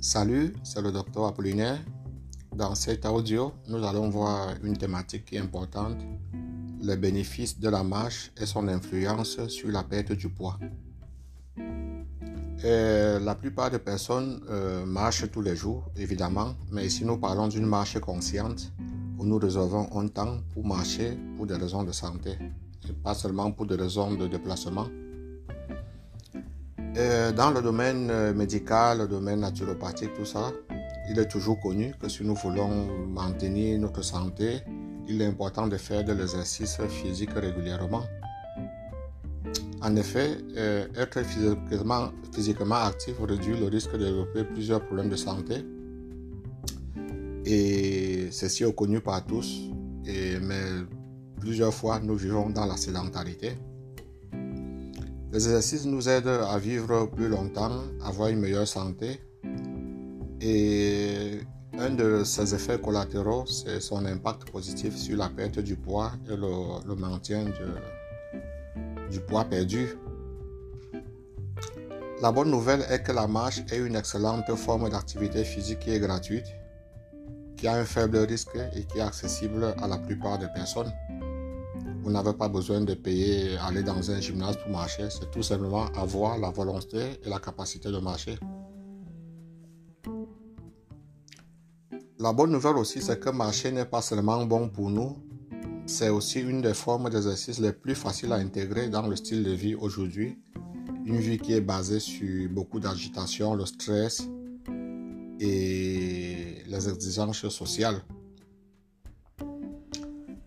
Salut, c'est le docteur Apollinaire. Dans cet audio, nous allons voir une thématique importante, les bénéfices de la marche et son influence sur la perte du poids. La plupart des personnes euh, marchent tous les jours, évidemment, mais ici nous parlons d'une marche consciente où nous réservons un temps pour marcher pour des raisons de santé, et pas seulement pour des raisons de déplacement. Euh, dans le domaine euh, médical, le domaine naturopathique, tout ça, il est toujours connu que si nous voulons maintenir notre santé, il est important de faire de l'exercice physique régulièrement. En effet, euh, être physiquement, actif réduit le risque de développer plusieurs problèmes de santé. Et ceci est connu par tous, mais plusieurs fois nous vivons dans la sédentarité. Les exercices nous aident à vivre plus longtemps, avoir une meilleure santé. Et un de ses effets collatéraux, c'est son impact positif sur la perte du poids et le, maintien du poids perdu. La bonne nouvelle est que la marche est une excellente forme d'activité physique qui est gratuite, qui a un faible risque et qui est accessible à la plupart des personnes. Vous n'avez pas besoin de payer, aller dans un gymnase pour marcher. C'est tout simplement avoir la volonté et la capacité de marcher. La bonne nouvelle aussi, c'est que marcher n'est pas seulement bon pour nous, c'est aussi une des formes d'exercice les plus faciles à intégrer dans le style de vie aujourd'hui. Une vie qui est basée sur beaucoup d'agitation, le stress et les exigences sociales.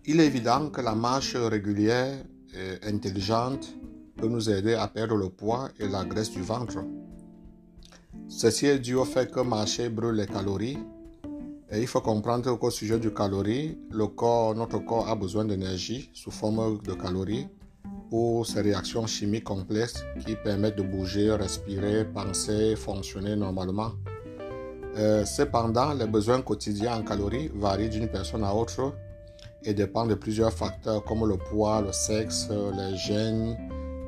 Il est évident que la marche régulière et intelligente peut nous aider à perdre le poids et la graisse du ventre. Ceci est dû au fait que marcher brûle les calories. Et il faut comprendre qu'au sujet du calories, le corps, notre corps a besoin d'énergie sous forme de calories pour ces réactions chimiques complexes qui permettent de bouger, respirer, penser, fonctionner normalement. Euh, cependant, les besoins quotidiens en calories varient d'une personne à autre et dépend de plusieurs facteurs comme le poids, le sexe, les gènes,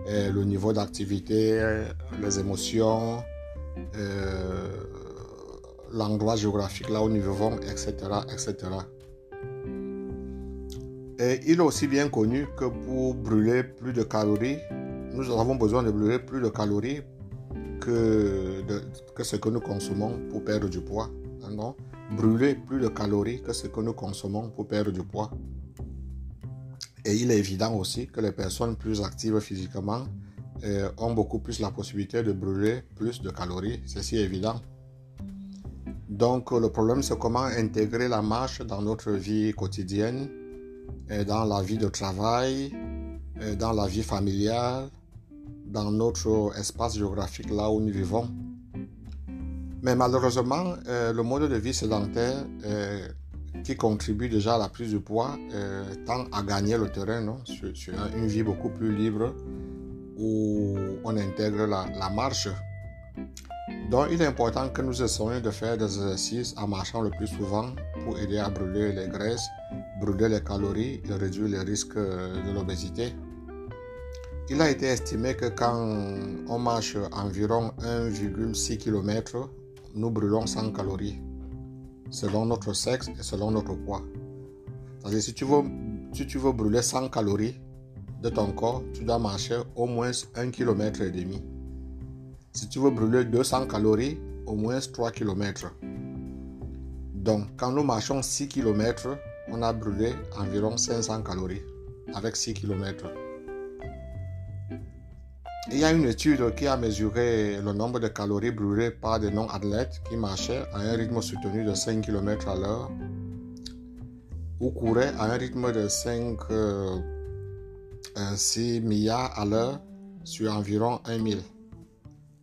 le niveau d'activité, les émotions, euh, l'endroit géographique là où nous vivons, etc., etc. Et il est aussi bien connu que pour brûler plus de calories, nous avons besoin de brûler plus de calories que, ce que nous consommons pour perdre du poids. Non? Brûler plus de calories que ce que nous consommons pour perdre du poids. Et il est évident aussi que les personnes plus actives physiquement euh, ont beaucoup plus la possibilité de brûler plus de calories. Ceci est évident. Donc le problème c'est comment intégrer la marche dans notre vie quotidienne, et dans la vie de travail, et dans la vie familiale, dans notre espace géographique là où nous vivons. Mais malheureusement, euh, le mode de vie sédentaire euh, qui contribue déjà à la prise de poids euh, tend à gagner le terrain non? Sur, une vie beaucoup plus libre où on intègre la, la, marche. Donc il est important que nous essayions de faire des exercices en marchant le plus souvent pour aider à brûler les graisses, brûler les calories et réduire les risques de l'obésité. Il a été estimé que quand on marche environ 1,6 km nous brûlons 100 calories selon notre sexe et selon notre poids. C'est-à-dire, si tu, veux, si tu veux brûler 100 calories de ton corps, tu dois marcher au moins 1 km et demi. Si tu veux brûler 200 calories, au moins 3 km. Donc, quand nous marchons 6 km, on a brûlé environ 500 calories avec 6 km. Il y a une étude qui a mesuré le nombre de calories brûlées par des non-athlètes qui marchaient à un rythme soutenu de 5 km à l'heure ou couraient à un rythme de 5 6 milliards à l'heure sur environ 1 000.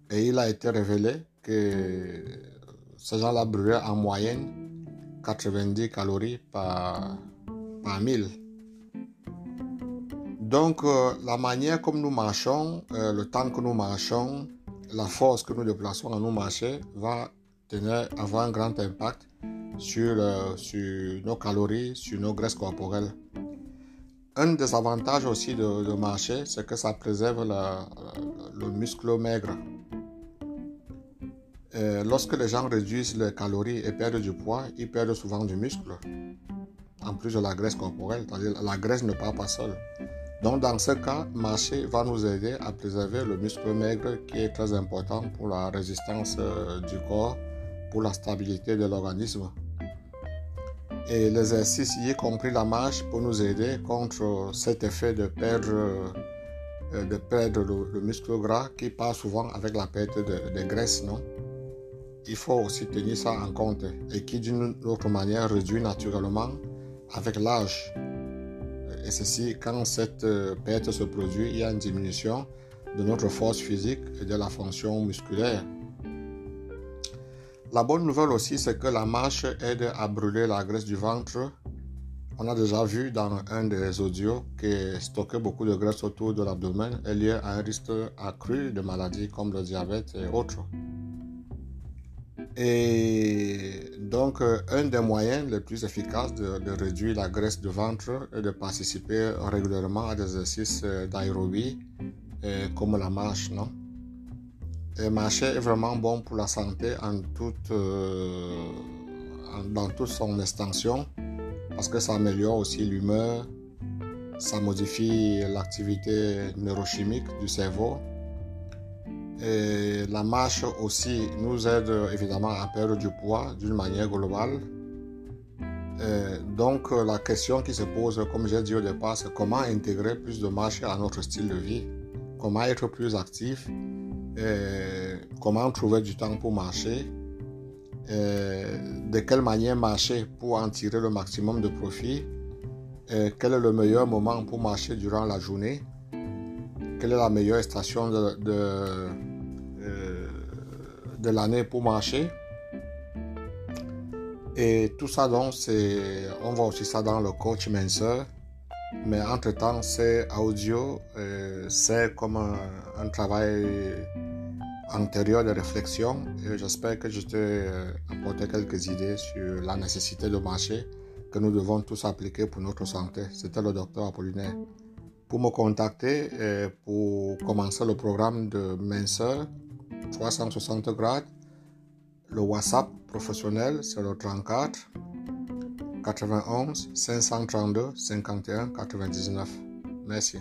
Et il a été révélé que ces gens-là brûlaient en moyenne 90 calories par, par 1000. Donc, euh, la manière comme nous marchons, euh, le temps que nous marchons, la force que nous déplaçons à nous marcher va tenir, avoir un grand impact sur, euh, sur nos calories, sur nos graisses corporelles. Un des avantages aussi de, marcher, c'est que ça préserve le muscle maigre. Lorsque les gens réduisent les calories et perdent du poids, ils perdent souvent du muscle, en plus de la graisse corporelle, c'est-à-dire la graisse ne part pas seule. Donc dans ce cas, marcher va nous aider à préserver le muscle maigre qui est très important pour la résistance euh, du corps, pour la stabilité de l'organisme. Et l'exercice, y compris la marche, peut nous aider contre cet effet de perdre, euh, de perdre le, muscle gras qui part souvent avec la perte de, de graisse, non? Il faut aussi tenir ça en compte et qui d'une autre manière réduit naturellement avec l'âge. Et ceci, quand cette euh, perte se produit, il y a une diminution de notre force physique et de la fonction musculaire. La bonne nouvelle aussi, c'est que la marche aide à brûler la graisse du ventre. On a déjà vu dans un des audios que stocker beaucoup de graisse autour de l'abdomen est lié à un risque accru de maladies comme le diabète et autres. Et donc, un des moyens les plus efficaces de, réduire la graisse du ventre est de participer régulièrement à des exercices d'aérobie comme la marche, non? Et marcher est vraiment bon pour la santé en toute, euh, dans toute son extension parce que ça améliore aussi l'humeur, ça modifie l'activité neurochimique du cerveau. Et la marche aussi nous aide évidemment à perdre du poids d'une manière globale. Et donc la question qui se pose, comme j'ai dit au départ, c'est comment intégrer plus de marche à notre style de vie, comment être plus actif? Comment trouver du temps pour marcher, de quelle manière marcher pour en tirer le maximum de profit, euh, quel est le meilleur moment pour marcher durant la journée, quelle est la meilleure station de, de l'année pour marcher. Et tout ça, donc, c'est, on voit aussi ça dans le coach Menser. Mais entre-temps, c'est audio, c'est comme un, travail antérieur de réflexion et j'espère que je t'ai euh, apporté quelques idées sur la nécessité de marcher que nous devons tous appliquer pour notre santé. C'était le docteur Apollinaire. Pour me contacter et pour commencer le programme de minceur 360 grades, le WhatsApp professionnel c'est le 34 91 532 51 99. Merci.